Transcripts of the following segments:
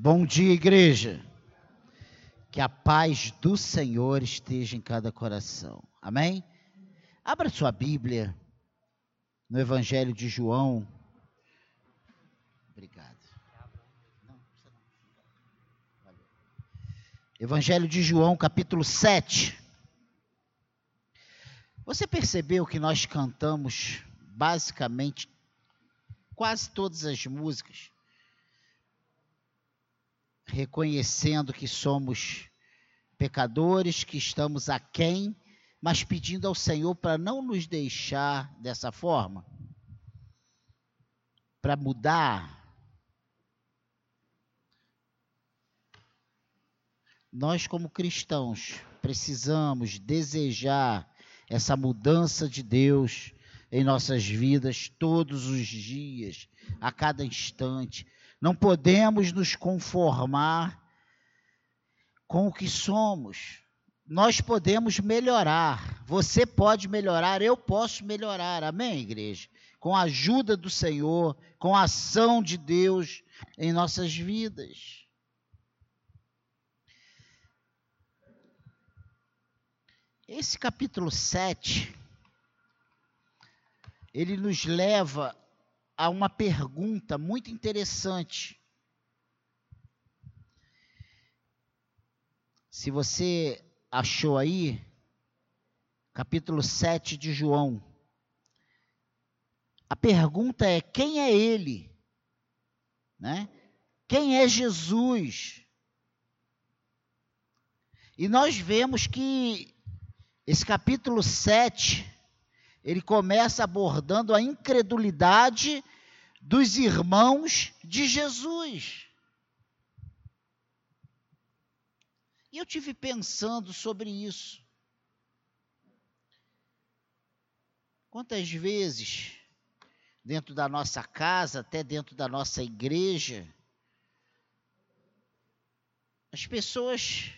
Bom dia, igreja. Que a paz do Senhor esteja em cada coração. Amém? Abra sua Bíblia no Evangelho de João. Obrigado. Evangelho de João, capítulo 7. Você percebeu que nós cantamos basicamente quase todas as músicas reconhecendo que somos pecadores, que estamos aquém, mas pedindo ao Senhor para não nos deixar dessa forma, para mudar. Nós, como cristãos, precisamos desejar essa mudança de Deus em nossas vidas todos os dias, a cada instante não podemos nos conformar com o que somos. Nós podemos melhorar. Você pode melhorar, eu posso melhorar. Amém, igreja? Com a ajuda do Senhor, com a ação de Deus em nossas vidas. Esse capítulo 7, ele nos leva a uma pergunta muito interessante. Se você achou aí, capítulo 7 de João. A pergunta é: quem é ele? Né? Quem é Jesus? E nós vemos que esse capítulo 7 ele começa abordando a incredulidade dos irmãos de Jesus. E eu tive pensando sobre isso. Quantas vezes, dentro da nossa casa, até dentro da nossa igreja, as pessoas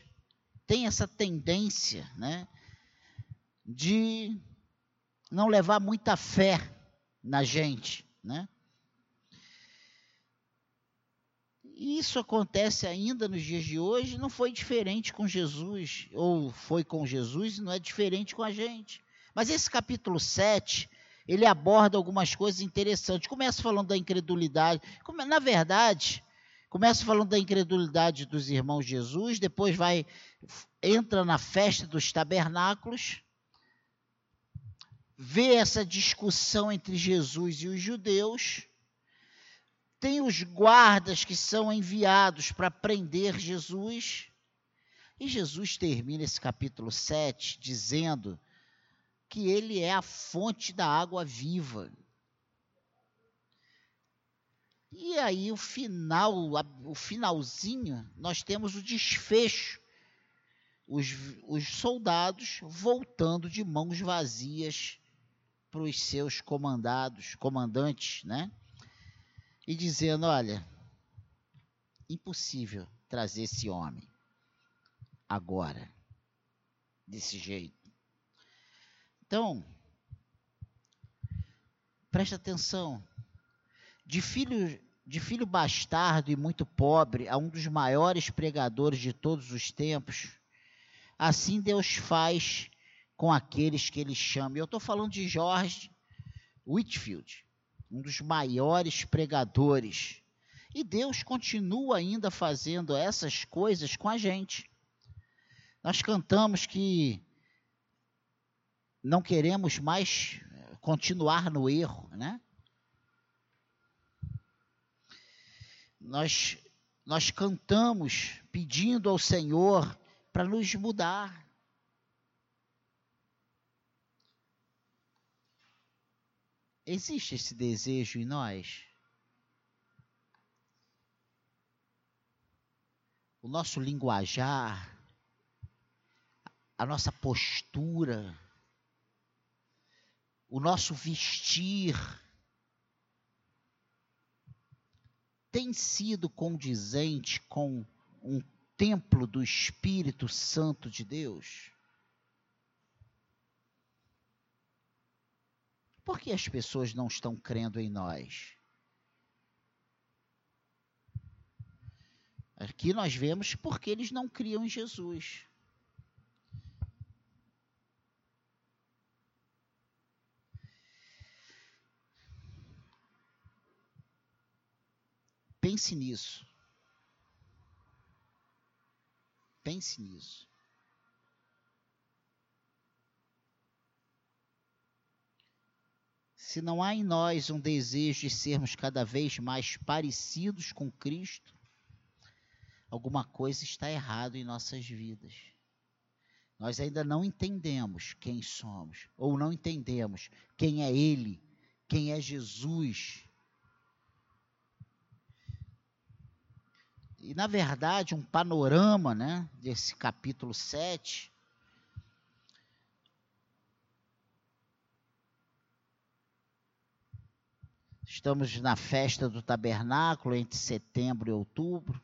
têm essa tendência, né, de não levar muita fé na gente, né? E isso acontece ainda nos dias de hoje, não foi diferente com Jesus, ou foi com Jesus e não é diferente com a gente. Mas esse capítulo 7, ele aborda algumas coisas interessantes. Começa falando da incredulidade. Na verdade, começa falando da incredulidade dos irmãos de Jesus, depois vai entra na festa dos tabernáculos, vê essa discussão entre Jesus e os judeus. Tem os guardas que são enviados para prender Jesus. E Jesus termina esse capítulo 7 dizendo que ele é a fonte da água viva. E aí o final, o finalzinho, nós temos o desfecho. Os, os soldados voltando de mãos vazias para os seus comandados, comandantes, né? E dizendo: olha, impossível trazer esse homem agora, desse jeito. Então, preste atenção. De filho, de filho bastardo e muito pobre a um dos maiores pregadores de todos os tempos, assim Deus faz com aqueles que ele chama. Eu estou falando de George Whitfield, um dos maiores pregadores. E Deus continua ainda fazendo essas coisas com a gente. Nós cantamos que não queremos mais continuar no erro, né? Nós, nós cantamos pedindo ao Senhor para nos mudar. Existe esse desejo em nós? O nosso linguajar, a nossa postura, o nosso vestir, tem sido condizente com um templo do Espírito Santo de Deus? Por que as pessoas não estão crendo em nós? Aqui nós vemos porque eles não criam em Jesus. Pense nisso. Pense nisso. Se não há em nós um desejo de sermos cada vez mais parecidos com Cristo, alguma coisa está errado em nossas vidas. Nós ainda não entendemos quem somos, ou não entendemos quem é Ele, quem é Jesus. E, na verdade, um panorama né, desse capítulo 7. Estamos na festa do tabernáculo entre setembro e outubro.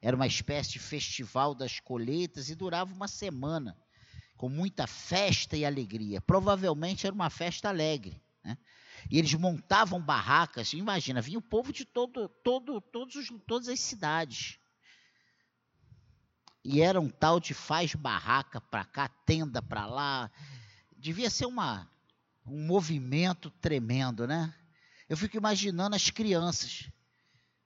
Era uma espécie de festival das colheitas e durava uma semana, com muita festa e alegria. Provavelmente era uma festa alegre. Né? E eles montavam barracas, imagina, vinha o povo de todo, todo, todos os, todas as cidades. E era um tal de faz barraca para cá, tenda para lá. Devia ser uma, um movimento tremendo, né? Eu fico imaginando as crianças,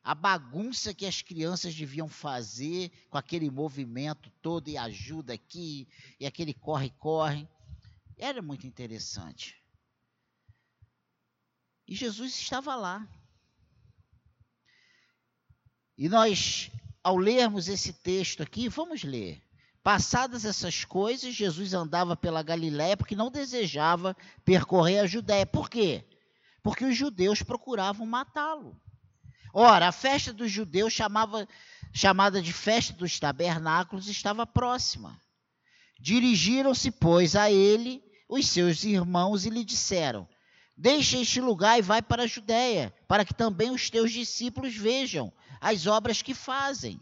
a bagunça que as crianças deviam fazer com aquele movimento todo e ajuda aqui e aquele corre-corre. Era muito interessante. E Jesus estava lá. E nós, ao lermos esse texto aqui, vamos ler. Passadas essas coisas, Jesus andava pela Galiléia porque não desejava percorrer a Judéia. Por quê? Porque os judeus procuravam matá-lo. Ora, a festa dos judeus, chamava, chamada de festa dos tabernáculos, estava próxima. Dirigiram-se, pois, a ele os seus irmãos e lhe disseram: Deixa este lugar e vai para a Judéia, para que também os teus discípulos vejam as obras que fazem.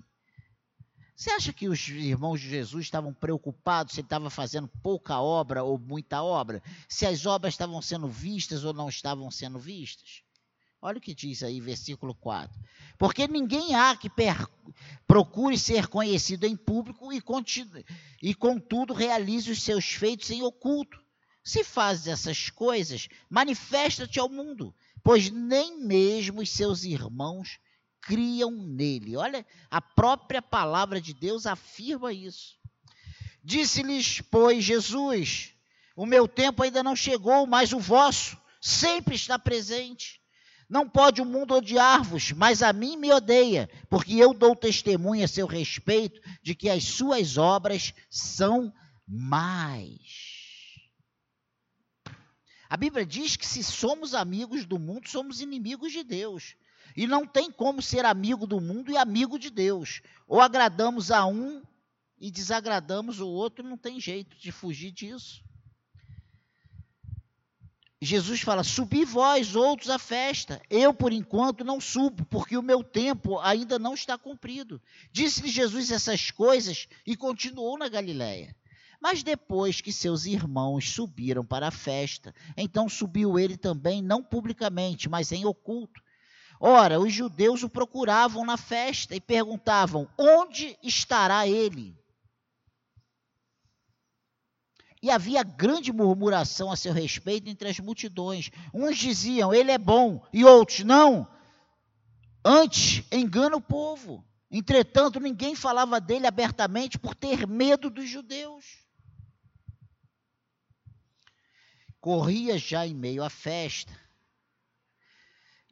Você acha que os irmãos de Jesus estavam preocupados se estava fazendo pouca obra ou muita obra? Se as obras estavam sendo vistas ou não estavam sendo vistas? Olha o que diz aí, versículo 4. Porque ninguém há que procure ser conhecido em público e, e, contudo, realize os seus feitos em oculto. Se fazes essas coisas, manifesta-te ao mundo, pois nem mesmo os seus irmãos criam nele. Olha, a própria palavra de Deus afirma isso. Disse-lhes, pois, Jesus: O meu tempo ainda não chegou, mas o vosso sempre está presente. Não pode o mundo odiar-vos, mas a mim me odeia, porque eu dou testemunho a seu respeito de que as suas obras são mais. A Bíblia diz que se somos amigos do mundo, somos inimigos de Deus. E não tem como ser amigo do mundo e amigo de Deus. Ou agradamos a um e desagradamos o outro, não tem jeito de fugir disso. Jesus fala: Subi vós outros à festa. Eu, por enquanto, não subo, porque o meu tempo ainda não está cumprido. Disse-lhe Jesus essas coisas e continuou na Galiléia. Mas depois que seus irmãos subiram para a festa, então subiu ele também, não publicamente, mas em oculto. Ora, os judeus o procuravam na festa e perguntavam: onde estará ele? E havia grande murmuração a seu respeito entre as multidões. Uns diziam: ele é bom, e outros: não. Antes, engana o povo. Entretanto, ninguém falava dele abertamente por ter medo dos judeus. corria já em meio à festa.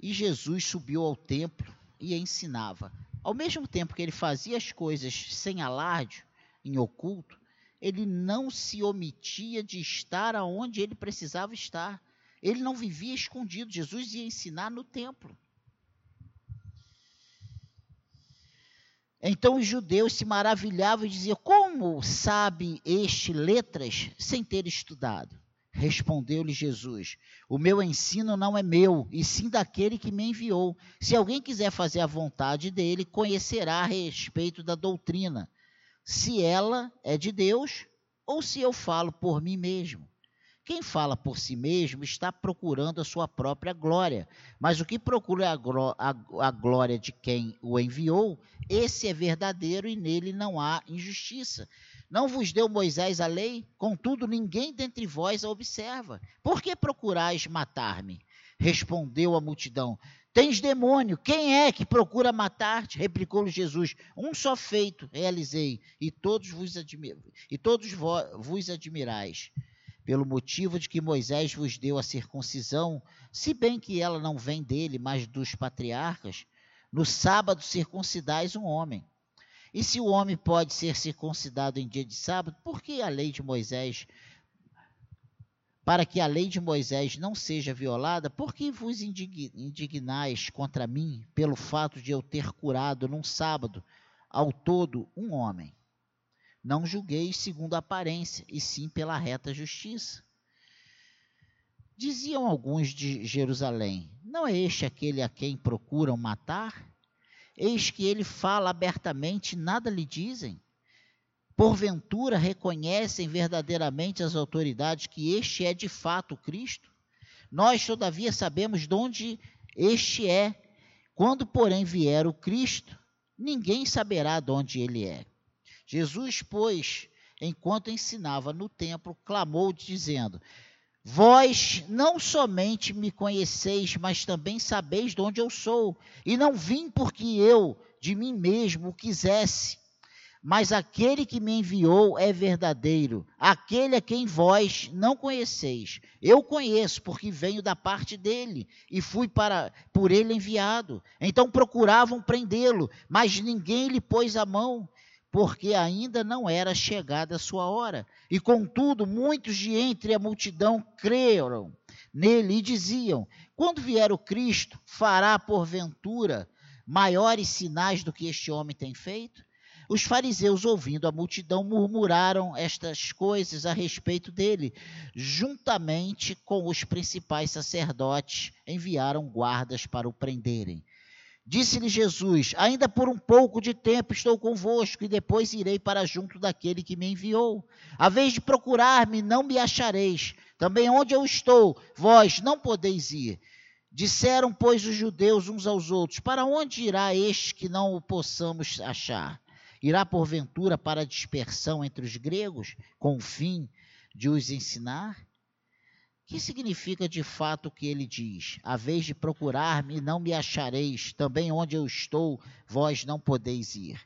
E Jesus subiu ao templo e ensinava. Ao mesmo tempo que ele fazia as coisas sem alarde, em oculto, ele não se omitia de estar aonde ele precisava estar. Ele não vivia escondido. Jesus ia ensinar no templo. Então os judeus se maravilhavam e diziam: Como sabe este letras sem ter estudado? Respondeu-lhe Jesus: O meu ensino não é meu, e sim daquele que me enviou. Se alguém quiser fazer a vontade dele, conhecerá a respeito da doutrina, se ela é de Deus ou se eu falo por mim mesmo. Quem fala por si mesmo está procurando a sua própria glória, mas o que procura a, glória de quem o enviou, esse é verdadeiro e nele não há injustiça. Não vos deu Moisés a lei? Contudo, ninguém dentre vós a observa. Por que procurais matar-me? Respondeu a multidão. Tens demônio, quem é que procura matar-te? Replicou-lhe Jesus. Um só feito realizei, e todos vos, admir... e todos vos admirais pelo motivo de que Moisés vos deu a circuncisão, se bem que ela não vem dele, mas dos patriarcas, no sábado circuncidais um homem. E se o homem pode ser circuncidado em dia de sábado, por que a lei de Moisés, para que a lei de Moisés não seja violada, por que vos indignais contra mim pelo fato de eu ter curado num sábado ao todo um homem? Não julgueis segundo a aparência, e sim pela reta justiça. Diziam alguns de Jerusalém: Não é este aquele a quem procuram matar? Eis que ele fala abertamente, nada lhe dizem. Porventura reconhecem verdadeiramente as autoridades que este é de fato Cristo? Nós, todavia, sabemos de onde este é. Quando, porém, vier o Cristo, ninguém saberá de onde ele é. Jesus, pois, enquanto ensinava no templo, clamou, dizendo: Vós não somente me conheceis, mas também sabeis de onde eu sou, e não vim porque eu de mim mesmo o quisesse, mas aquele que me enviou é verdadeiro, aquele a quem vós não conheceis. Eu conheço, porque venho da parte dele e fui para por ele enviado. Então procuravam prendê-lo, mas ninguém lhe pôs a mão porque ainda não era chegada a sua hora. E contudo, muitos de entre a multidão creram nele e diziam: Quando vier o Cristo, fará porventura maiores sinais do que este homem tem feito? Os fariseus, ouvindo a multidão, murmuraram estas coisas a respeito dele. Juntamente com os principais sacerdotes, enviaram guardas para o prenderem. Disse-lhe Jesus: Ainda por um pouco de tempo estou convosco, e depois irei para junto daquele que me enviou. A vez de procurar-me, não me achareis. Também onde eu estou, vós não podeis ir. Disseram, pois, os judeus uns aos outros: Para onde irá este que não o possamos achar? Irá porventura para a dispersão entre os gregos, com o fim de os ensinar? Que significa de fato o que ele diz? A vez de procurar-me, não me achareis, também onde eu estou, vós não podeis ir.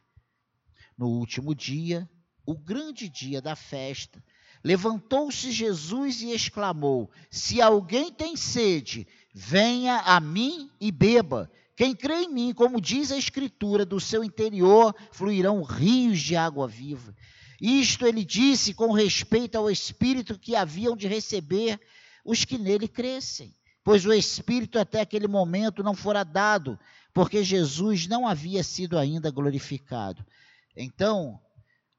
No último dia, o grande dia da festa, levantou-se Jesus e exclamou: Se alguém tem sede, venha a mim e beba. Quem crê em mim, como diz a Escritura, do seu interior fluirão rios de água viva. Isto ele disse com respeito ao Espírito que haviam de receber os que nele crescem, pois o Espírito até aquele momento não fora dado, porque Jesus não havia sido ainda glorificado. Então,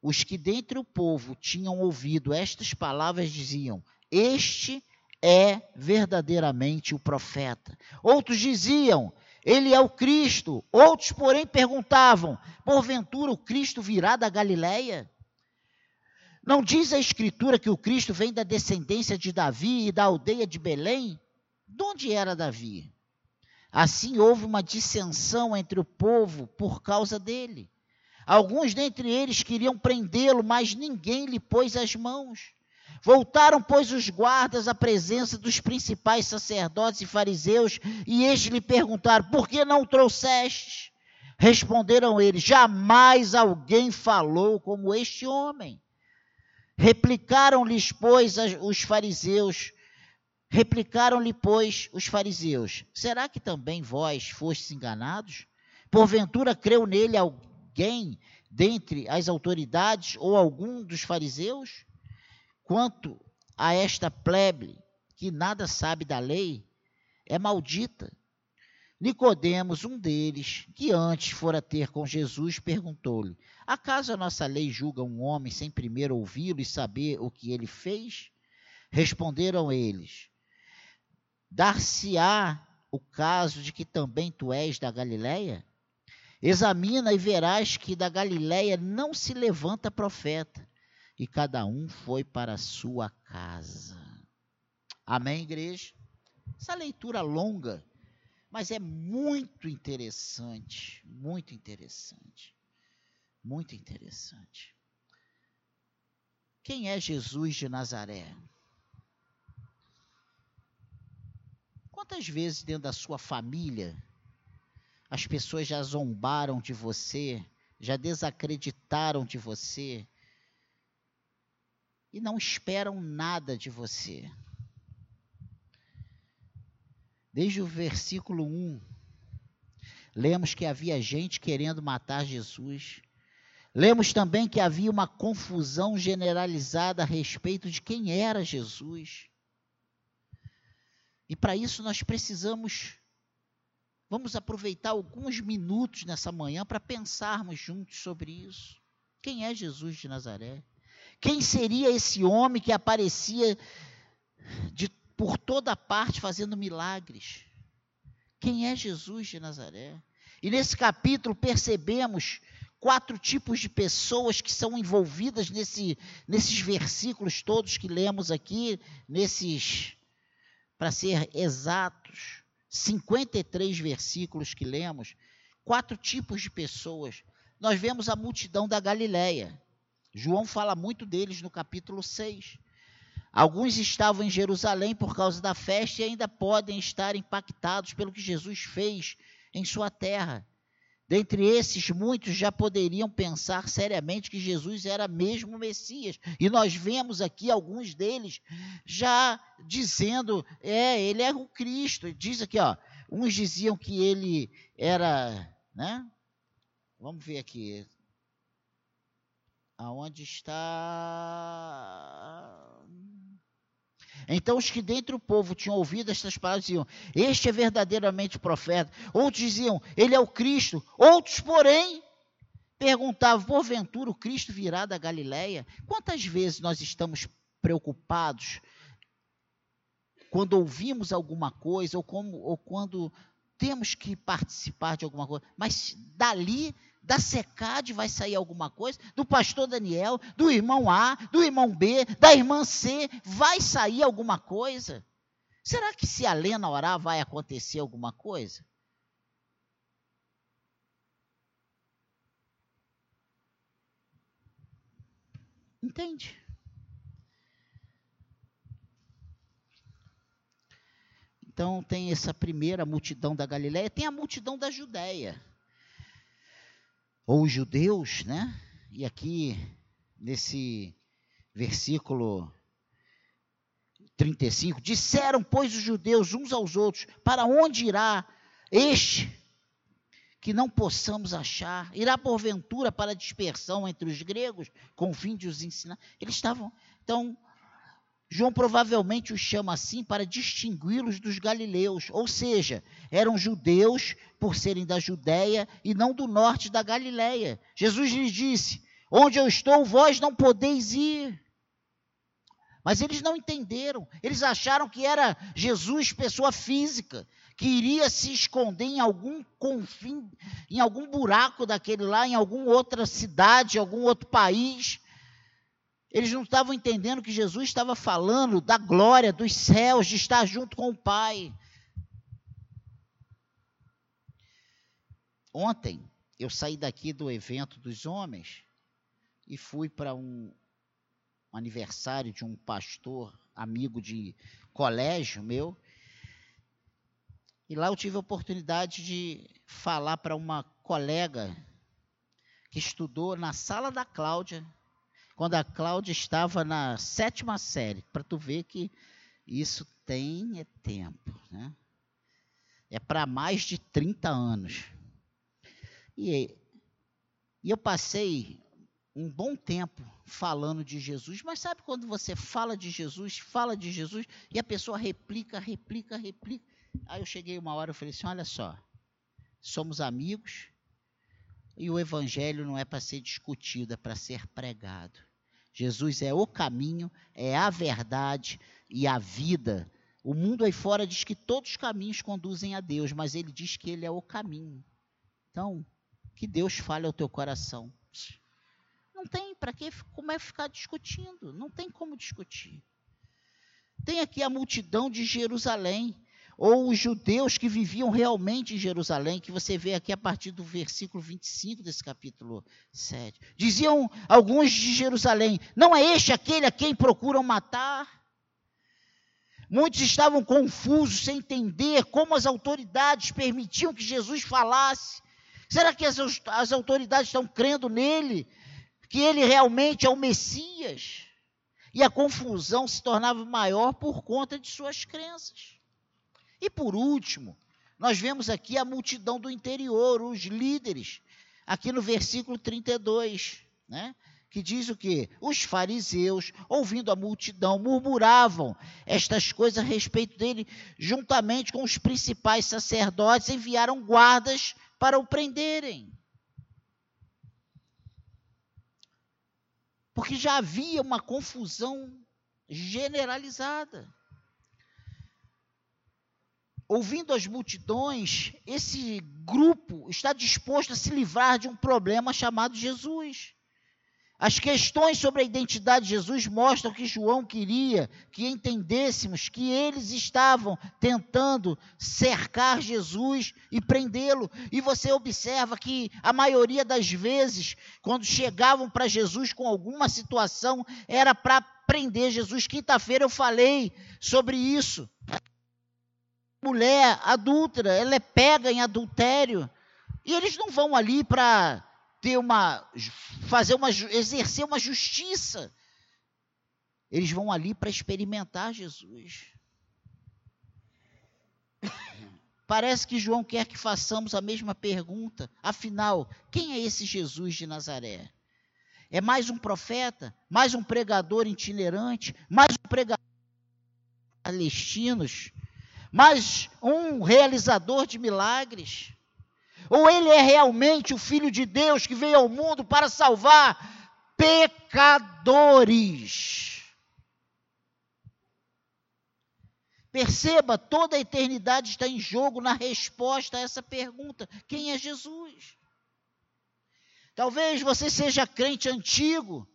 os que dentre o povo tinham ouvido estas palavras diziam: Este é verdadeiramente o profeta. Outros diziam: Ele é o Cristo. Outros, porém, perguntavam: Porventura o Cristo virá da Galileia? Não diz a Escritura que o Cristo vem da descendência de Davi e da aldeia de Belém? De onde era Davi? Assim houve uma dissensão entre o povo por causa dele. Alguns dentre eles queriam prendê-lo, mas ninguém lhe pôs as mãos. Voltaram, pois, os guardas à presença dos principais sacerdotes e fariseus, e estes lhe perguntaram: Por que não o trouxeste? Responderam eles: Jamais alguém falou como este homem. Replicaram-lhes, pois, os fariseus, replicaram-lhe, pois, os fariseus: Será que também vós fostes enganados? Porventura creu nele alguém dentre as autoridades ou algum dos fariseus? Quanto a esta plebe que nada sabe da lei, é maldita. Nicodemos, um deles, que antes fora ter com Jesus, perguntou-lhe: Acaso a nossa lei julga um homem sem primeiro ouvi-lo e saber o que ele fez? Responderam eles: Dar-se-á o caso de que também tu és da Galileia? Examina e verás que da Galileia não se levanta profeta. E cada um foi para a sua casa. Amém, igreja? Essa leitura longa, mas é muito interessante, muito interessante, muito interessante. Quem é Jesus de Nazaré? Quantas vezes dentro da sua família as pessoas já zombaram de você, já desacreditaram de você e não esperam nada de você? Desde o versículo 1, lemos que havia gente querendo matar Jesus. Lemos também que havia uma confusão generalizada a respeito de quem era Jesus. E para isso nós precisamos, vamos aproveitar alguns minutos nessa manhã para pensarmos juntos sobre isso. Quem é Jesus de Nazaré? Quem seria esse homem que aparecia de, por toda parte fazendo milagres? Quem é Jesus de Nazaré? E nesse capítulo percebemos quatro tipos de pessoas que são envolvidas nesse, nesses versículos todos que lemos aqui, nesses, para ser exatos, 53 versículos que lemos, quatro tipos de pessoas. Nós vemos a multidão da Galileia. João fala muito deles no capítulo 6. Alguns estavam em Jerusalém por causa da festa e ainda podem estar impactados pelo que Jesus fez em sua terra. Dentre esses, muitos já poderiam pensar seriamente que Jesus era mesmo o Messias. E nós vemos aqui alguns deles já dizendo: é, ele é o Cristo. Diz aqui, ó. Uns diziam que ele era, né? Vamos ver aqui. Aonde está então os que dentre o povo tinham ouvido estas palavras diziam: Este é verdadeiramente profeta. Outros diziam: Ele é o Cristo. Outros, porém, perguntavam: Porventura o Cristo virá da Galileia? Quantas vezes nós estamos preocupados quando ouvimos alguma coisa ou, como, ou quando temos que participar de alguma coisa, mas dali da SECAD vai sair alguma coisa, do pastor Daniel, do irmão A, do irmão B, da irmã C, vai sair alguma coisa? Será que se a Lena orar vai acontecer alguma coisa? Entende? Então tem essa primeira multidão da Galiléia, tem a multidão da Judéia ou os judeus, né? E aqui nesse versículo 35, disseram, pois, os judeus uns aos outros: Para onde irá este que não possamos achar? Irá porventura para dispersão entre os gregos, com o fim de os ensinar? Eles estavam. Então, João provavelmente os chama assim para distingui-los dos galileus, ou seja, eram judeus por serem da Judéia e não do norte da Galileia. Jesus lhes disse: Onde eu estou, vós não podeis ir. Mas eles não entenderam, eles acharam que era Jesus, pessoa física, que iria se esconder em algum confim, em algum buraco daquele lá, em alguma outra cidade, algum outro país eles não estavam entendendo que Jesus estava falando da glória dos céus, de estar junto com o Pai. Ontem eu saí daqui do evento dos homens e fui para um aniversário de um pastor, amigo de colégio meu. E lá eu tive a oportunidade de falar para uma colega que estudou na sala da Cláudia, quando a Cláudia estava na sétima série, para tu ver que isso tem é tempo, né? É para mais de 30 anos. E, e eu passei um bom tempo falando de Jesus, mas sabe quando você fala de Jesus, fala de Jesus, e a pessoa replica, replica, replica. Aí eu cheguei uma hora e falei assim: olha só, somos amigos, e o evangelho não é para ser discutido, é para ser pregado. Jesus é o caminho, é a verdade e a vida. O mundo aí fora diz que todos os caminhos conduzem a Deus, mas ele diz que ele é o caminho. Então, que Deus fale ao teu coração. Não tem para que como é ficar discutindo, não tem como discutir. Tem aqui a multidão de Jerusalém, ou os judeus que viviam realmente em Jerusalém, que você vê aqui a partir do versículo 25 desse capítulo 7. Diziam alguns de Jerusalém: Não é este aquele a quem procuram matar? Muitos estavam confusos, sem entender como as autoridades permitiam que Jesus falasse. Será que as, as autoridades estão crendo nele? Que ele realmente é o Messias? E a confusão se tornava maior por conta de suas crenças. E por último, nós vemos aqui a multidão do interior, os líderes, aqui no versículo 32, né? que diz o que? Os fariseus, ouvindo a multidão, murmuravam estas coisas a respeito dele, juntamente com os principais sacerdotes, enviaram guardas para o prenderem. Porque já havia uma confusão generalizada. Ouvindo as multidões, esse grupo está disposto a se livrar de um problema chamado Jesus. As questões sobre a identidade de Jesus mostram que João queria que entendêssemos que eles estavam tentando cercar Jesus e prendê-lo. E você observa que a maioria das vezes, quando chegavam para Jesus com alguma situação, era para prender Jesus. Quinta-feira eu falei sobre isso. Mulher adulta, ela é pega em adultério. E eles não vão ali para ter uma fazer uma exercer uma justiça. Eles vão ali para experimentar Jesus. Parece que João quer que façamos a mesma pergunta. Afinal, quem é esse Jesus de Nazaré? É mais um profeta? Mais um pregador itinerante? Mais um pregador palestinos? Mais um realizador de milagres? Ou ele é realmente o Filho de Deus que veio ao mundo para salvar pecadores? Perceba, toda a eternidade está em jogo na resposta a essa pergunta: quem é Jesus? Talvez você seja crente antigo,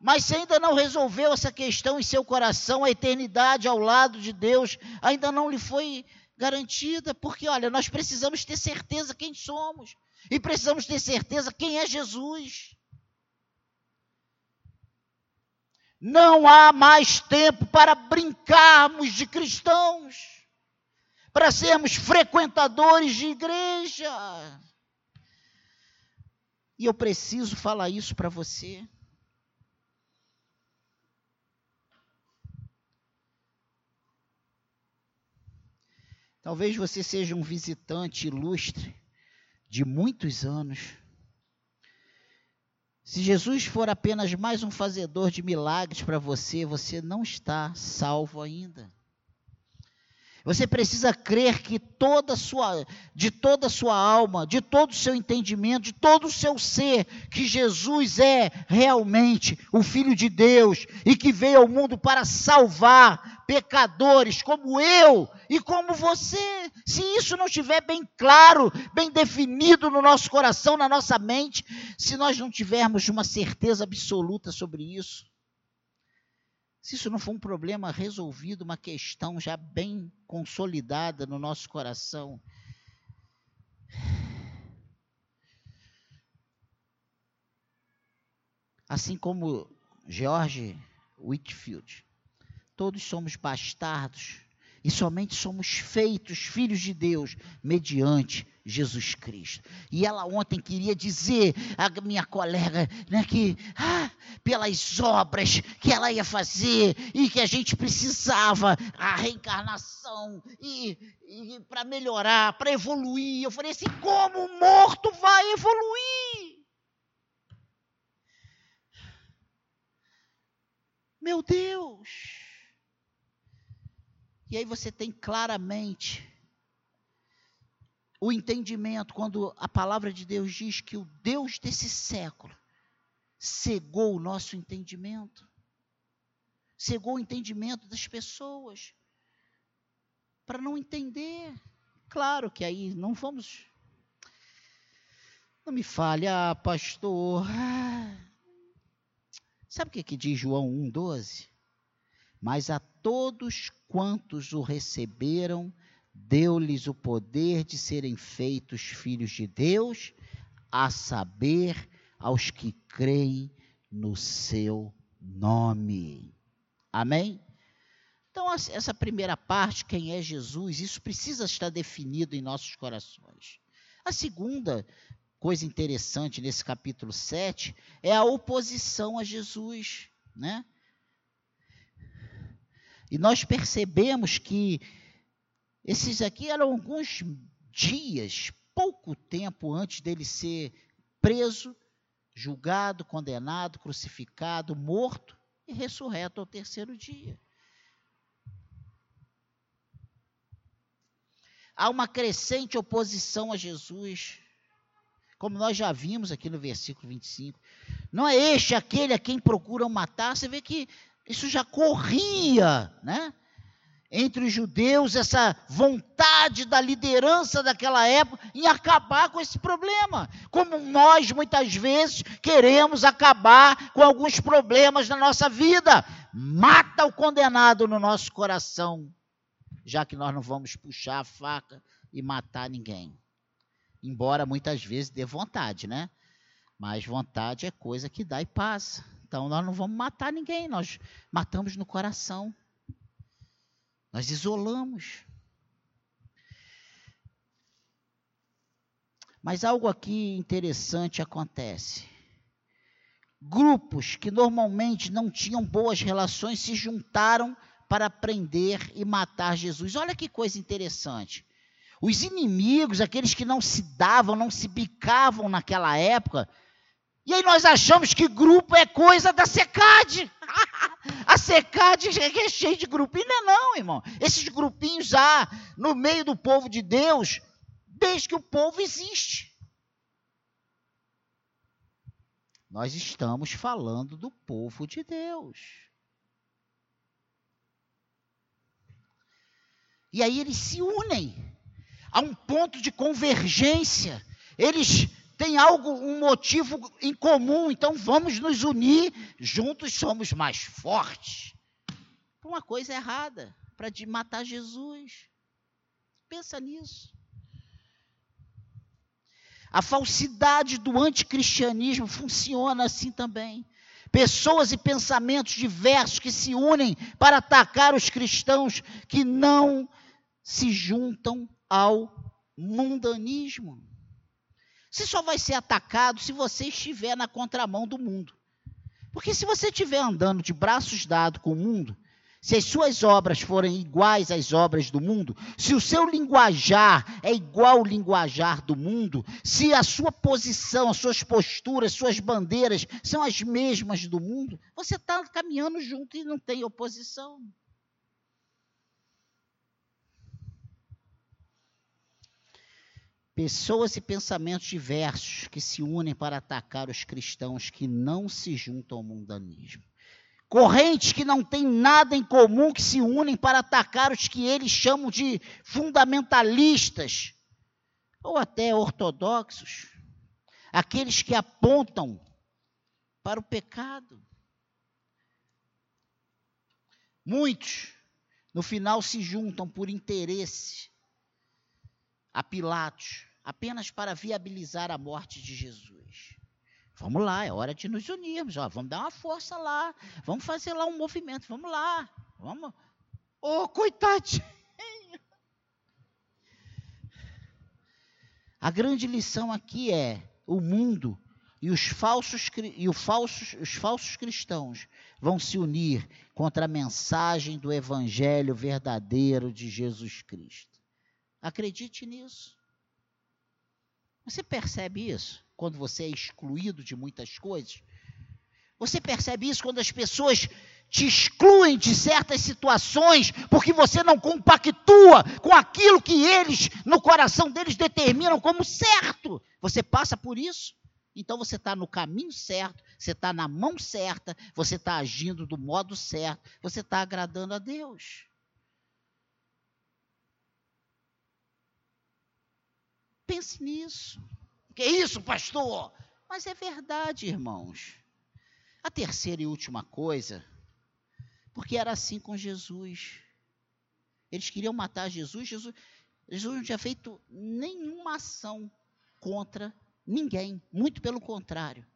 mas se ainda não resolveu essa questão em seu coração, a eternidade ao lado de Deus ainda não lhe foi garantida, porque olha, nós precisamos ter certeza quem somos e precisamos ter certeza quem é Jesus. Não há mais tempo para brincarmos de cristãos, para sermos frequentadores de igreja. E eu preciso falar isso para você. Talvez você seja um visitante ilustre de muitos anos. Se Jesus for apenas mais um fazedor de milagres para você, você não está salvo ainda. Você precisa crer que toda sua, de toda a sua alma, de todo o seu entendimento, de todo o seu ser, que Jesus é realmente o Filho de Deus e que veio ao mundo para salvar pecadores como eu e como você. Se isso não estiver bem claro, bem definido no nosso coração, na nossa mente, se nós não tivermos uma certeza absoluta sobre isso, se isso não for um problema resolvido, uma questão já bem consolidada no nosso coração, assim como George Whitfield, todos somos bastardos e somente somos feitos filhos de Deus mediante Jesus Cristo. E ela ontem queria dizer, a minha colega, né, que ah, pelas obras que ela ia fazer e que a gente precisava, a reencarnação e, e para melhorar, para evoluir. Eu falei assim: como o morto vai evoluir? Meu Deus! E aí você tem claramente o entendimento, quando a palavra de Deus diz que o Deus desse século cegou o nosso entendimento, cegou o entendimento das pessoas, para não entender. Claro que aí não vamos. Não me fale, ah, pastor. Ah. Sabe o que, que diz João 1,12? Mas a todos quantos o receberam, deu-lhes o poder de serem feitos filhos de Deus, a saber, aos que creem no seu nome. Amém? Então, essa primeira parte, quem é Jesus, isso precisa estar definido em nossos corações. A segunda coisa interessante nesse capítulo 7 é a oposição a Jesus, né? E nós percebemos que esses aqui eram alguns dias, pouco tempo antes dele ser preso, julgado, condenado, crucificado, morto e ressurreto ao terceiro dia. Há uma crescente oposição a Jesus, como nós já vimos aqui no versículo 25. Não é este aquele a quem procuram matar, você vê que isso já corria, né? Entre os judeus, essa vontade da liderança daquela época em acabar com esse problema. Como nós, muitas vezes, queremos acabar com alguns problemas na nossa vida. Mata o condenado no nosso coração, já que nós não vamos puxar a faca e matar ninguém. Embora muitas vezes dê vontade, né? Mas vontade é coisa que dá e passa. Então nós não vamos matar ninguém, nós matamos no coração. Nós isolamos. Mas algo aqui interessante acontece. Grupos que normalmente não tinham boas relações se juntaram para prender e matar Jesus. Olha que coisa interessante. Os inimigos, aqueles que não se davam, não se bicavam naquela época, e aí nós achamos que grupo é coisa da secade. A secade é cheia de grupinhos. Não é não, irmão. Esses grupinhos há no meio do povo de Deus desde que o povo existe. Nós estamos falando do povo de Deus. E aí eles se unem a um ponto de convergência. Eles tem algo, um motivo em comum, então vamos nos unir, juntos somos mais fortes. Uma coisa errada, para matar Jesus. Pensa nisso. A falsidade do anticristianismo funciona assim também. Pessoas e pensamentos diversos que se unem para atacar os cristãos que não se juntam ao mundanismo. Você só vai ser atacado se você estiver na contramão do mundo. Porque se você estiver andando de braços dados com o mundo, se as suas obras forem iguais às obras do mundo, se o seu linguajar é igual ao linguajar do mundo, se a sua posição, as suas posturas, suas bandeiras são as mesmas do mundo, você está caminhando junto e não tem oposição. Pessoas e pensamentos diversos que se unem para atacar os cristãos que não se juntam ao mundanismo. Correntes que não têm nada em comum que se unem para atacar os que eles chamam de fundamentalistas ou até ortodoxos. Aqueles que apontam para o pecado. Muitos, no final, se juntam por interesse a Pilatos, apenas para viabilizar a morte de Jesus. Vamos lá, é hora de nos unirmos. Ó, vamos dar uma força lá. Vamos fazer lá um movimento. Vamos lá. Vamos. Ô, oh, coitadinho. A grande lição aqui é o mundo e os falsos, e o falsos, os falsos cristãos vão se unir contra a mensagem do evangelho verdadeiro de Jesus Cristo. Acredite nisso. Você percebe isso quando você é excluído de muitas coisas? Você percebe isso quando as pessoas te excluem de certas situações porque você não compactua com aquilo que eles, no coração deles, determinam como certo. Você passa por isso? Então você está no caminho certo, você está na mão certa, você está agindo do modo certo, você está agradando a Deus. Pense nisso. Que isso, pastor? Mas é verdade, irmãos. A terceira e última coisa Porque era assim com Jesus. Eles queriam matar Jesus. Jesus, Jesus não tinha feito nenhuma ação contra ninguém. Muito pelo contrário.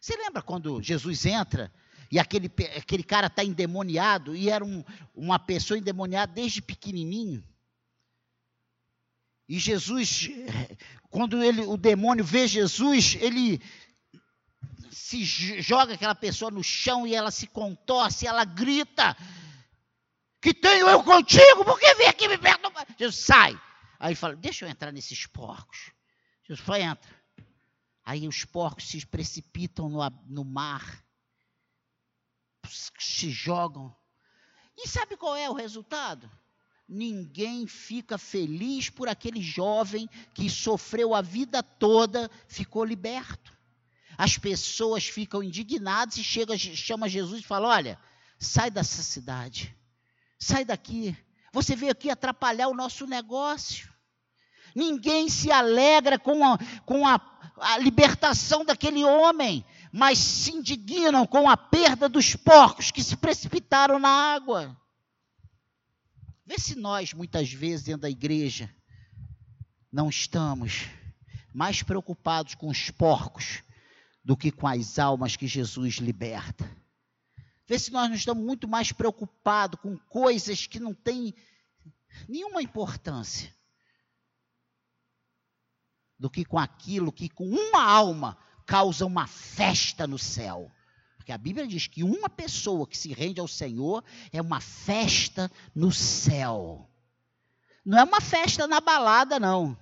Você lembra quando Jesus entra e aquele, aquele cara está endemoniado e era um, uma pessoa endemoniada desde pequenininho? E Jesus, quando ele, o demônio vê Jesus, ele se joga aquela pessoa no chão e ela se contorce, ela grita: Que tenho eu contigo? Por que vem aqui me perturbar? Jesus sai. Aí fala: Deixa eu entrar nesses porcos. Jesus foi, entra. Aí os porcos se precipitam no, no mar, se jogam. E sabe qual é o resultado? Ninguém fica feliz por aquele jovem que sofreu a vida toda, ficou liberto. As pessoas ficam indignadas e chega, chama Jesus e fala: Olha, sai dessa cidade, sai daqui. Você veio aqui atrapalhar o nosso negócio. Ninguém se alegra com a, com a, a libertação daquele homem, mas se indignam com a perda dos porcos que se precipitaram na água. Vê se nós, muitas vezes, dentro da igreja, não estamos mais preocupados com os porcos do que com as almas que Jesus liberta. Vê se nós não estamos muito mais preocupados com coisas que não têm nenhuma importância do que com aquilo que, com uma alma, causa uma festa no céu. Porque a Bíblia diz que uma pessoa que se rende ao Senhor é uma festa no céu. Não é uma festa na balada, não.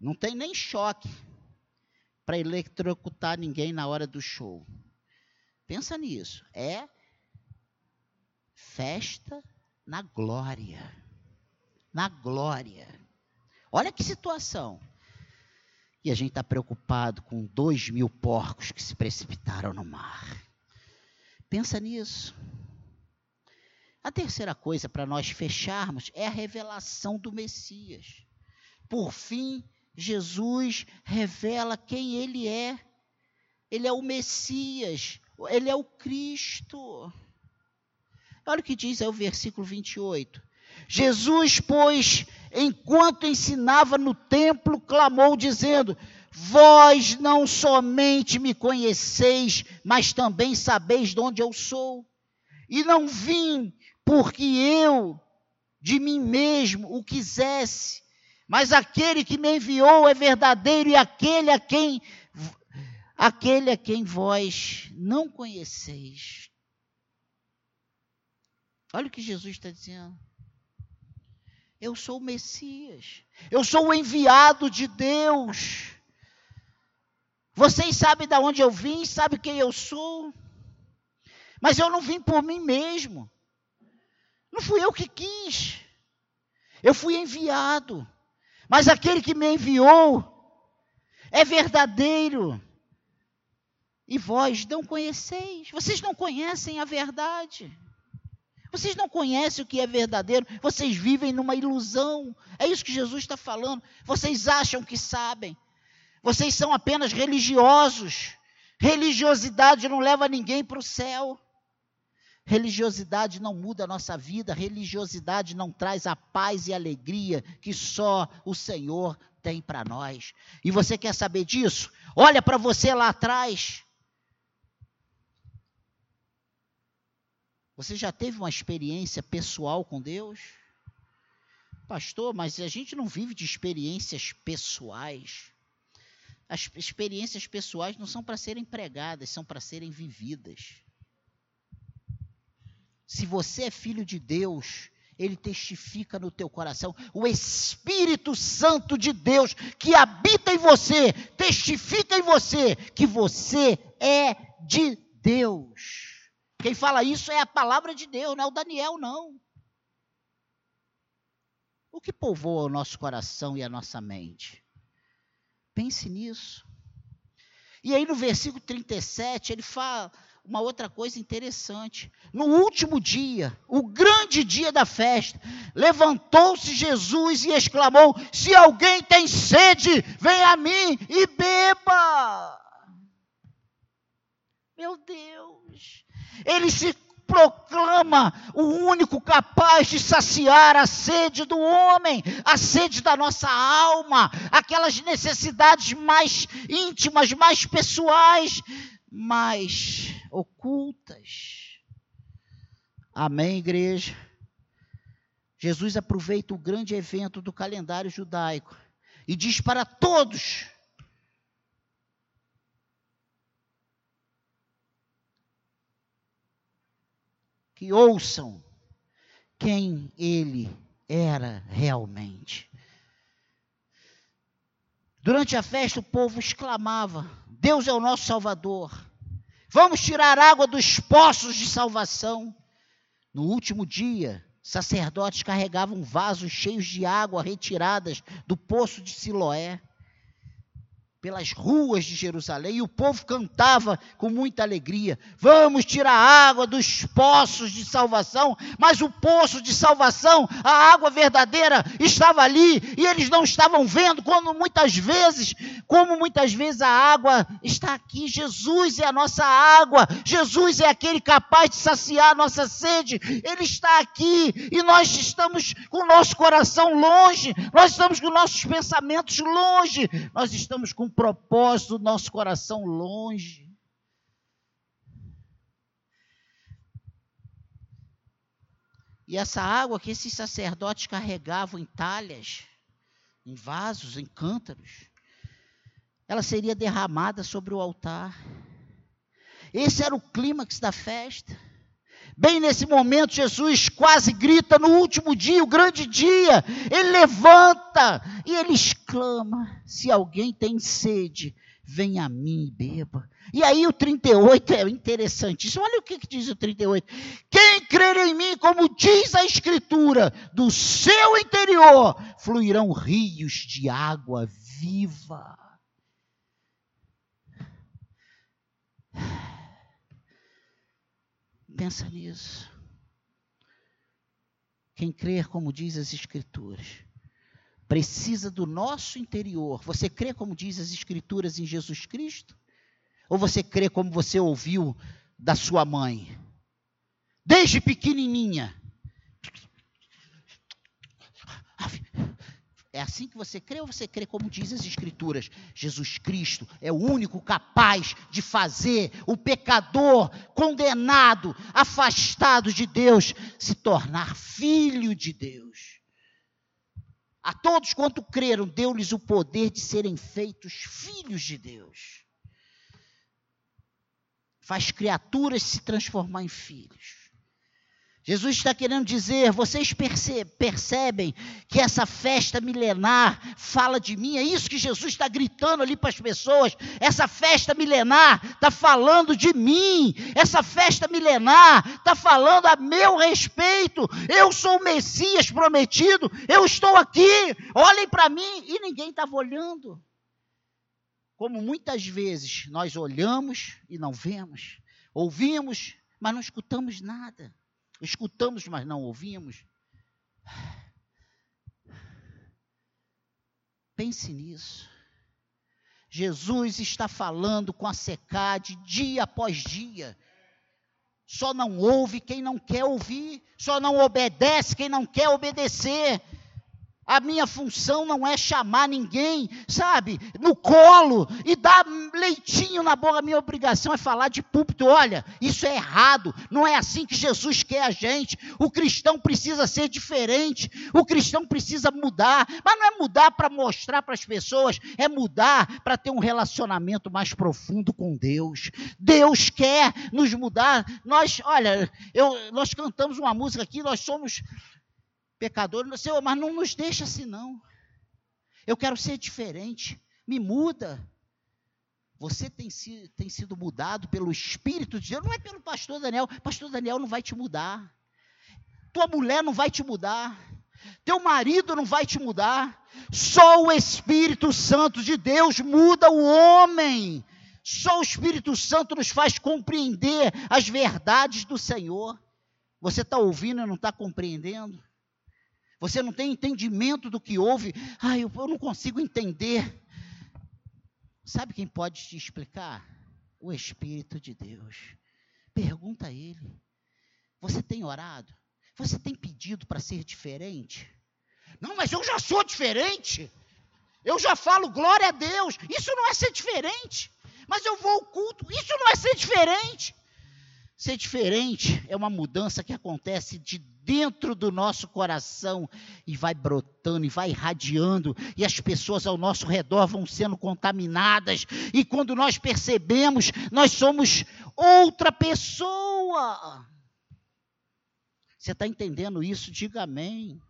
Não tem nem choque para eletrocutar ninguém na hora do show. Pensa nisso. É festa na glória. Na glória. Olha que situação. E a gente está preocupado com dois mil porcos que se precipitaram no mar. Pensa nisso. A terceira coisa para nós fecharmos é a revelação do Messias. Por fim, Jesus revela quem ele é. Ele é o Messias, ele é o Cristo. Olha o que diz aí o versículo 28. Jesus, pois, enquanto ensinava no templo, clamou, dizendo: Vós não somente me conheceis, mas também sabeis de onde eu sou. E não vim porque eu de mim mesmo o quisesse, mas aquele que me enviou é verdadeiro e aquele a quem aquele a quem vós não conheceis. Olha o que Jesus está dizendo. Eu sou o Messias. Eu sou o enviado de Deus. Vocês sabem de onde eu vim, sabem quem eu sou. Mas eu não vim por mim mesmo. Não fui eu que quis. Eu fui enviado. Mas aquele que me enviou é verdadeiro. E vós não conheceis. Vocês não conhecem a verdade. Vocês não conhecem o que é verdadeiro, vocês vivem numa ilusão. É isso que Jesus está falando. Vocês acham que sabem. Vocês são apenas religiosos. Religiosidade não leva ninguém para o céu. Religiosidade não muda a nossa vida, religiosidade não traz a paz e alegria que só o Senhor tem para nós. E você quer saber disso? Olha para você lá atrás. Você já teve uma experiência pessoal com Deus? Pastor, mas a gente não vive de experiências pessoais. As experiências pessoais não são para serem pregadas, são para serem vividas. Se você é filho de Deus, ele testifica no teu coração. O Espírito Santo de Deus que habita em você, testifica em você que você é de Deus. Quem fala isso é a palavra de Deus, não é o Daniel, não. O que povoa o nosso coração e a nossa mente? Pense nisso. E aí no versículo 37, ele fala uma outra coisa interessante. No último dia, o grande dia da festa, levantou-se Jesus e exclamou: Se alguém tem sede, vem a mim e beba. Meu Deus! Ele se proclama o único capaz de saciar a sede do homem, a sede da nossa alma, aquelas necessidades mais íntimas, mais pessoais, mais ocultas. Amém, igreja? Jesus aproveita o grande evento do calendário judaico e diz para todos: que ouçam quem ele era realmente. Durante a festa, o povo exclamava: Deus é o nosso Salvador. Vamos tirar água dos poços de salvação. No último dia, sacerdotes carregavam vasos cheios de água retiradas do poço de Siloé pelas ruas de Jerusalém e o povo cantava com muita alegria: Vamos tirar água dos poços de salvação. Mas o poço de salvação, a água verdadeira, estava ali e eles não estavam vendo, como muitas vezes, como muitas vezes a água está aqui. Jesus é a nossa água, Jesus é aquele capaz de saciar a nossa sede. Ele está aqui e nós estamos com o nosso coração longe, nós estamos com nossos pensamentos longe, nós estamos com propósito do nosso coração longe. E essa água que esses sacerdotes carregavam em talhas, em vasos, em cântaros, ela seria derramada sobre o altar. Esse era o clímax da festa. Bem nesse momento, Jesus quase grita no último dia, o grande dia. Ele levanta e ele exclama: Se alguém tem sede, vem a mim e beba. E aí o 38 é interessantíssimo. Olha o que, que diz o 38. Quem crer em mim, como diz a Escritura, do seu interior fluirão rios de água viva. Pensa nisso. Quem crer, como diz as Escrituras, precisa do nosso interior. Você crê, como diz as Escrituras, em Jesus Cristo? Ou você crê como você ouviu da sua mãe? Desde pequenininha. É assim que você crê ou você crê como diz as Escrituras? Jesus Cristo é o único capaz de fazer o pecador condenado, afastado de Deus, se tornar filho de Deus. A todos quanto creram, deu-lhes o poder de serem feitos filhos de Deus. Faz criaturas se transformar em filhos. Jesus está querendo dizer: vocês percebem que essa festa milenar fala de mim? É isso que Jesus está gritando ali para as pessoas. Essa festa milenar está falando de mim. Essa festa milenar está falando a meu respeito. Eu sou o Messias prometido. Eu estou aqui. Olhem para mim. E ninguém estava olhando. Como muitas vezes nós olhamos e não vemos, ouvimos, mas não escutamos nada. Escutamos, mas não ouvimos. Pense nisso. Jesus está falando com a secade dia após dia. Só não ouve quem não quer ouvir, só não obedece quem não quer obedecer. A minha função não é chamar ninguém, sabe, no colo e dar leitinho na boca. A minha obrigação é falar de púlpito. Olha, isso é errado. Não é assim que Jesus quer a gente. O cristão precisa ser diferente. O cristão precisa mudar. Mas não é mudar para mostrar para as pessoas, é mudar para ter um relacionamento mais profundo com Deus. Deus quer nos mudar. Nós, olha, eu, nós cantamos uma música aqui, nós somos pecador, Senhor, mas não nos deixa assim não. Eu quero ser diferente, me muda. Você tem, si, tem sido mudado pelo Espírito de Deus, não é pelo pastor Daniel. Pastor Daniel não vai te mudar. Tua mulher não vai te mudar. Teu marido não vai te mudar. Só o Espírito Santo de Deus muda o homem. Só o Espírito Santo nos faz compreender as verdades do Senhor. Você está ouvindo e não está compreendendo? Você não tem entendimento do que ouve? Ah, eu, eu não consigo entender. Sabe quem pode te explicar? O Espírito de Deus. Pergunta a Ele. Você tem orado? Você tem pedido para ser diferente? Não, mas eu já sou diferente. Eu já falo glória a Deus. Isso não é ser diferente. Mas eu vou ao culto. Isso não é ser diferente. Ser diferente é uma mudança que acontece de dentro do nosso coração e vai brotando e vai irradiando, e as pessoas ao nosso redor vão sendo contaminadas, e quando nós percebemos, nós somos outra pessoa. Você está entendendo isso? Diga amém.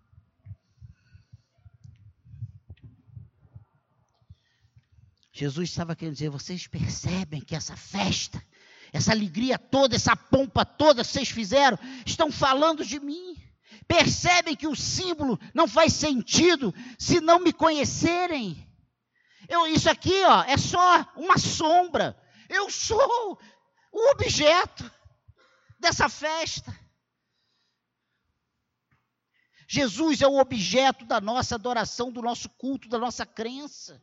Jesus estava querendo dizer: vocês percebem que essa festa essa alegria toda, essa pompa toda que vocês fizeram, estão falando de mim. Percebem que o símbolo não faz sentido se não me conhecerem. Eu, isso aqui ó, é só uma sombra. Eu sou o objeto dessa festa. Jesus é o objeto da nossa adoração, do nosso culto, da nossa crença.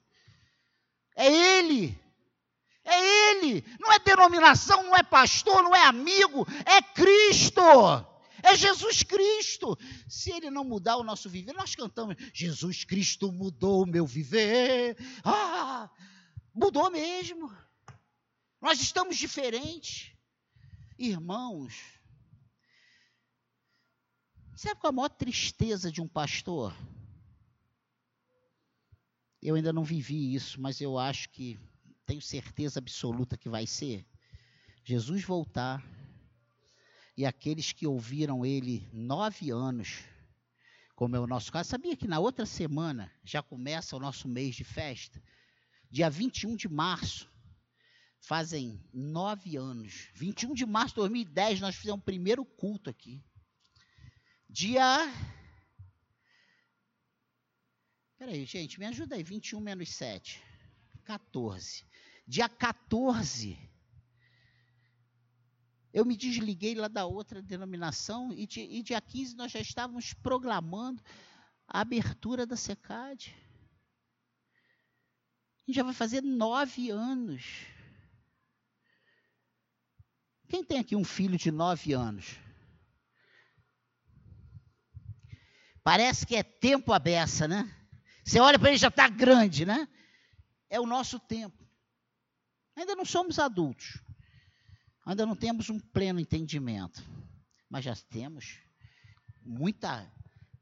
É Ele. É Ele. Não é denominação, não é pastor, não é amigo. É Cristo. É Jesus Cristo. Se Ele não mudar o nosso viver, nós cantamos: Jesus Cristo mudou o meu viver. Ah, mudou mesmo. Nós estamos diferentes. Irmãos, sabe qual é a maior tristeza de um pastor? Eu ainda não vivi isso, mas eu acho que tenho certeza absoluta que vai ser, Jesus voltar e aqueles que ouviram ele nove anos, como é o nosso caso, sabia que na outra semana já começa o nosso mês de festa? Dia 21 de março, fazem nove anos. 21 de março de 2010, nós fizemos o primeiro culto aqui. Dia. Peraí, gente, me ajuda aí. 21 menos 7. 14. Dia 14, eu me desliguei lá da outra denominação e, e dia 15 nós já estávamos proclamando a abertura da SECAD. Gente já vai fazer nove anos. Quem tem aqui um filho de nove anos? Parece que é tempo a beça, né? Você olha para ele já está grande, né? É o nosso tempo. Ainda não somos adultos. Ainda não temos um pleno entendimento. Mas já temos muita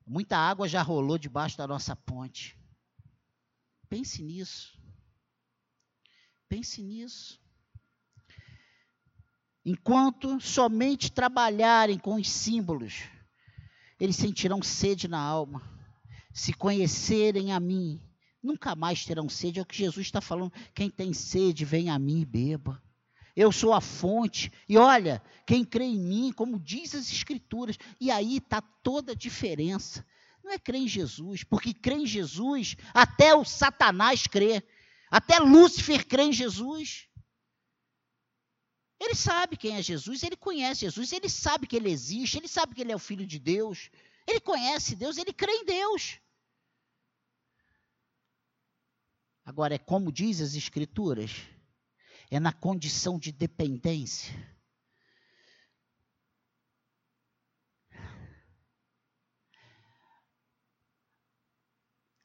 muita água já rolou debaixo da nossa ponte. Pense nisso. Pense nisso. Enquanto somente trabalharem com os símbolos, eles sentirão sede na alma. Se conhecerem a mim, nunca mais terão sede. É o que Jesus está falando. Quem tem sede, vem a mim e beba. Eu sou a fonte. E olha, quem crê em mim, como diz as Escrituras, e aí está toda a diferença. Não é crer em Jesus, porque crer em Jesus, até o Satanás crê. Até Lúcifer crê em Jesus. Ele sabe quem é Jesus, ele conhece Jesus, ele sabe que ele existe, ele sabe que ele é o Filho de Deus. Ele conhece Deus, ele crê em Deus. Agora, é como diz as Escrituras, é na condição de dependência.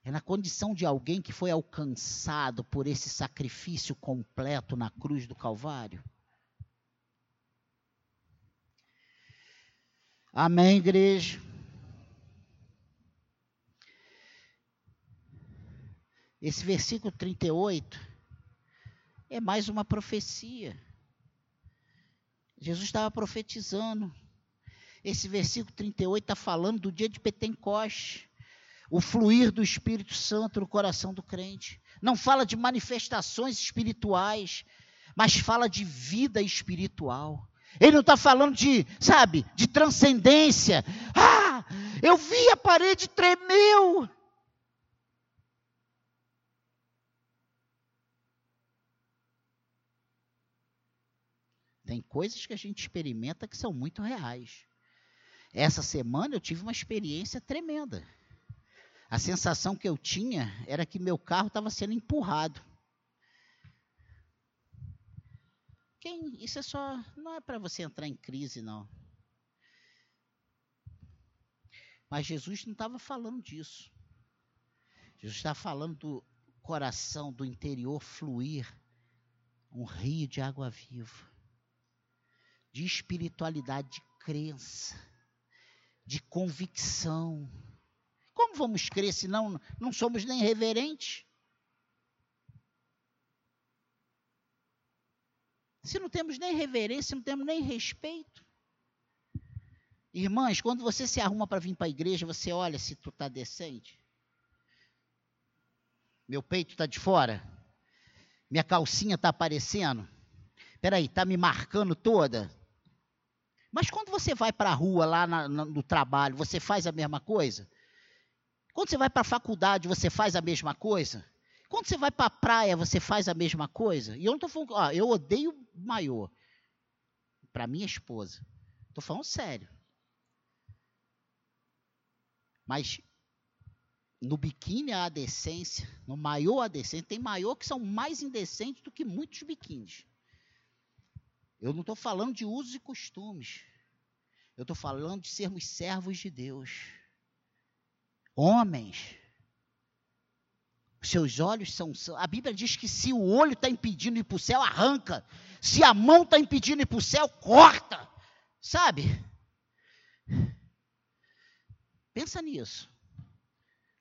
É na condição de alguém que foi alcançado por esse sacrifício completo na cruz do Calvário. Amém, igreja? Esse versículo 38 é mais uma profecia. Jesus estava profetizando. Esse versículo 38 está falando do dia de Pentecoste, o fluir do Espírito Santo no coração do crente. Não fala de manifestações espirituais, mas fala de vida espiritual. Ele não está falando de, sabe, de transcendência. Ah, eu vi a parede tremeu. Tem coisas que a gente experimenta que são muito reais. Essa semana eu tive uma experiência tremenda. A sensação que eu tinha era que meu carro estava sendo empurrado. Quem, isso é só, não é para você entrar em crise, não. Mas Jesus não estava falando disso. Jesus está falando do coração, do interior fluir um rio de água viva, de espiritualidade, de crença, de convicção. Como vamos crer se não, não somos nem reverentes? Se não temos nem reverência, não temos nem respeito. Irmãs, quando você se arruma para vir para a igreja, você olha se tu está decente. Meu peito está de fora? Minha calcinha está aparecendo? Peraí, está me marcando toda? Mas quando você vai para a rua, lá na, na, no trabalho, você faz a mesma coisa? Quando você vai para a faculdade, você faz a mesma coisa? Quando você vai para a praia, você faz a mesma coisa? E eu não estou falando, ó, eu odeio maiô. Para minha esposa. Estou falando sério. Mas no biquíni há decência, no maiô há decência. Tem maiô que são mais indecentes do que muitos biquínis. Eu não estou falando de usos e costumes. Eu estou falando de sermos servos de Deus. Homens. Seus olhos são. A Bíblia diz que se o olho está impedindo ir para o céu, arranca. Se a mão está impedindo ir para o céu, corta. Sabe? Pensa nisso.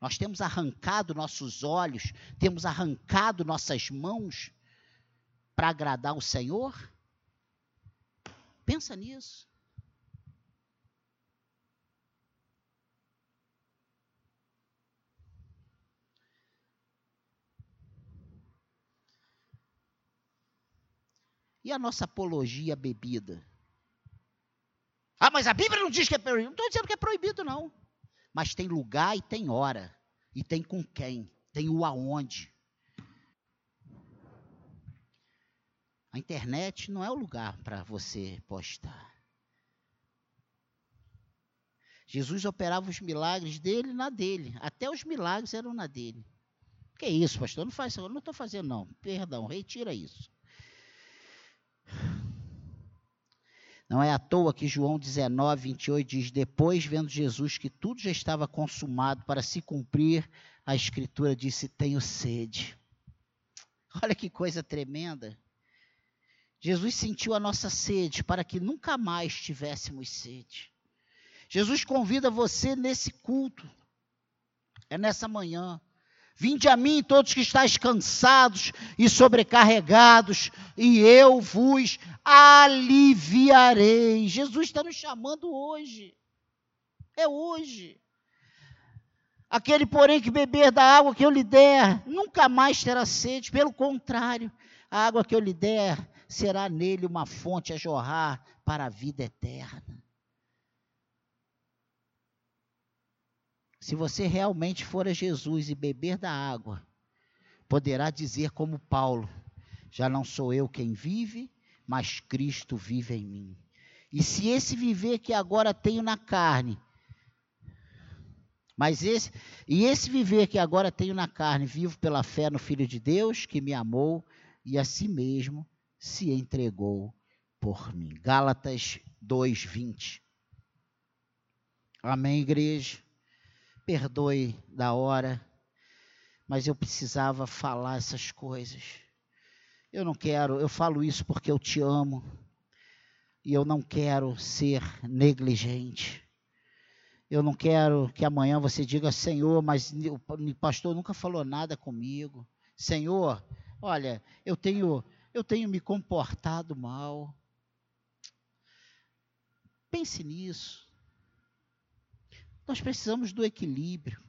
Nós temos arrancado nossos olhos, temos arrancado nossas mãos para agradar o Senhor? Pensa nisso. E a nossa apologia à bebida? Ah, mas a Bíblia não diz que é proibido. Não estou dizendo que é proibido, não mas tem lugar e tem hora, e tem com quem, tem o aonde. A internet não é o lugar para você postar. Jesus operava os milagres dele na dele. Até os milagres eram na dele. Que isso, pastor? Não faz isso. Não estou fazendo, não. Perdão, retira isso. Não é à toa que João 19, 28 diz: Depois, vendo Jesus que tudo já estava consumado para se cumprir, a Escritura disse: Tenho sede. Olha que coisa tremenda. Jesus sentiu a nossa sede para que nunca mais tivéssemos sede. Jesus convida você nesse culto, é nessa manhã, Vinde a mim todos que estáis cansados e sobrecarregados, e eu vos aliviarei. Jesus está nos chamando hoje. É hoje. Aquele, porém, que beber da água que eu lhe der, nunca mais terá sede. Pelo contrário, a água que eu lhe der será nele uma fonte a jorrar para a vida eterna. Se você realmente for a Jesus e beber da água, poderá dizer como Paulo: Já não sou eu quem vive, mas Cristo vive em mim. E se esse viver que agora tenho na carne, mas esse e esse viver que agora tenho na carne, vivo pela fé no Filho de Deus que me amou e a si mesmo se entregou por mim. Gálatas 2:20. Amém, igreja perdoe da hora, mas eu precisava falar essas coisas. Eu não quero, eu falo isso porque eu te amo e eu não quero ser negligente. Eu não quero que amanhã você diga, Senhor, mas o pastor nunca falou nada comigo. Senhor, olha, eu tenho, eu tenho me comportado mal. Pense nisso. Nós precisamos do equilíbrio.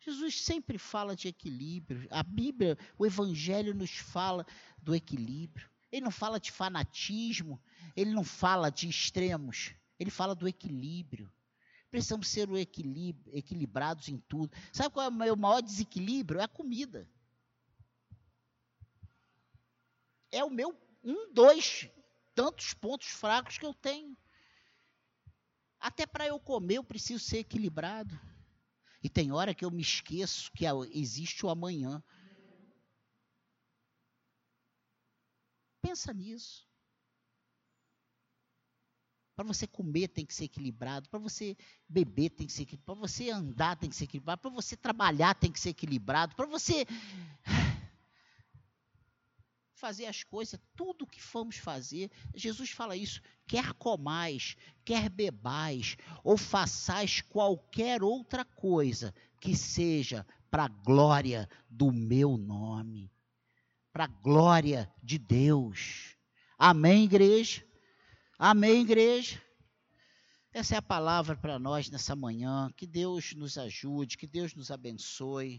Jesus sempre fala de equilíbrio. A Bíblia, o Evangelho nos fala do equilíbrio. Ele não fala de fanatismo, ele não fala de extremos, ele fala do equilíbrio. Precisamos ser equilibrados em tudo. Sabe qual é o maior desequilíbrio? É a comida. É o meu um, dois tantos pontos fracos que eu tenho. Até para eu comer eu preciso ser equilibrado. E tem hora que eu me esqueço que existe o amanhã. Pensa nisso. Para você comer tem que ser equilibrado, para você beber tem que ser equilibrado, para você andar tem que ser equilibrado, para você trabalhar tem que ser equilibrado, para você fazer as coisas, tudo que fomos fazer. Jesus fala isso: quer comais, quer bebais, ou façais qualquer outra coisa que seja para a glória do meu nome, para a glória de Deus. Amém, igreja? Amém, igreja? Essa é a palavra para nós nessa manhã. Que Deus nos ajude, que Deus nos abençoe.